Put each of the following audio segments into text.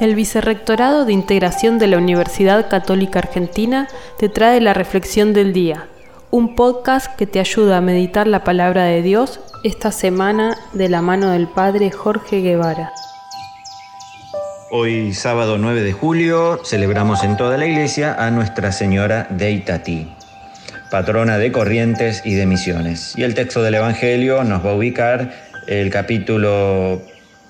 El Vicerrectorado de Integración de la Universidad Católica Argentina te trae la Reflexión del Día, un podcast que te ayuda a meditar la palabra de Dios esta semana de la mano del Padre Jorge Guevara. Hoy sábado 9 de julio celebramos en toda la iglesia a Nuestra Señora de Itatí, patrona de Corrientes y de Misiones. Y el texto del Evangelio nos va a ubicar el capítulo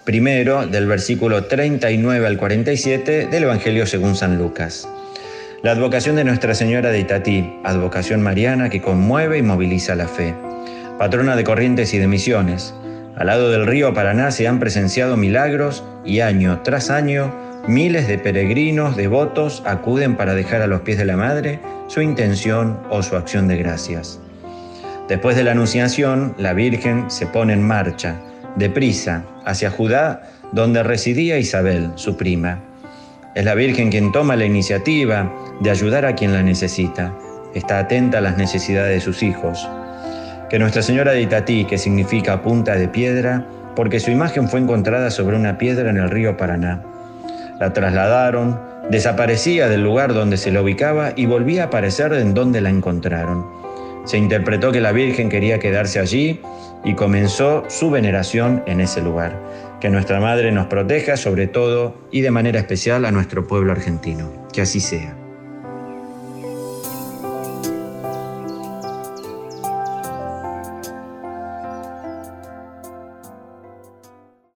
primero del versículo 39 al 47 del Evangelio según San Lucas. La advocación de Nuestra Señora de Itatí, advocación mariana que conmueve y moviliza la fe. Patrona de corrientes y de misiones. Al lado del río Paraná se han presenciado milagros y año tras año miles de peregrinos devotos acuden para dejar a los pies de la Madre su intención o su acción de gracias. Después de la Anunciación, la Virgen se pone en marcha deprisa hacia Judá, donde residía Isabel, su prima. Es la Virgen quien toma la iniciativa de ayudar a quien la necesita. Está atenta a las necesidades de sus hijos. Que Nuestra Señora de Itatí, que significa punta de piedra, porque su imagen fue encontrada sobre una piedra en el río Paraná. La trasladaron, desaparecía del lugar donde se la ubicaba y volvía a aparecer en donde la encontraron. Se interpretó que la Virgen quería quedarse allí y comenzó su veneración en ese lugar. Que nuestra Madre nos proteja sobre todo y de manera especial a nuestro pueblo argentino. Que así sea.